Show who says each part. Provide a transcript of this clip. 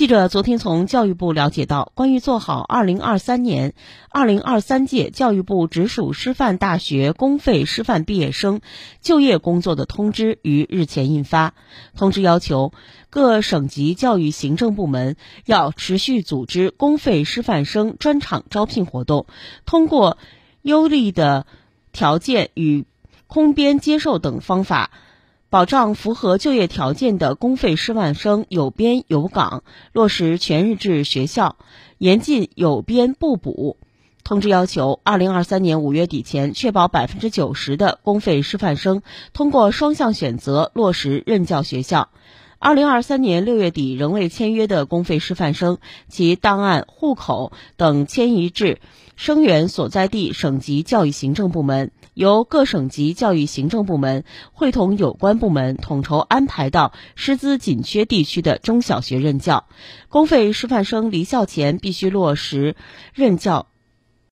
Speaker 1: 记者昨天从教育部了解到，关于做好2023年、2023届教育部直属师范大学公费师范毕业生就业工作的通知于日前印发。通知要求，各省级教育行政部门要持续组织公费师范生专场招聘活动，通过优利的条件与空编接受等方法。保障符合就业条件的公费师范生有编有岗，落实全日制学校，严禁有编不补。通知要求，二零二三年五月底前，确保百分之九十的公费师范生通过双向选择落实任教学校。二零二三年六月底仍未签约的公费师范生，其档案、户口等迁移至生源所在地省级教育行政部门。由各省级教育行政部门会同有关部门统筹安排到师资紧缺地区的中小学任教。公费师范生离校前必须落实任教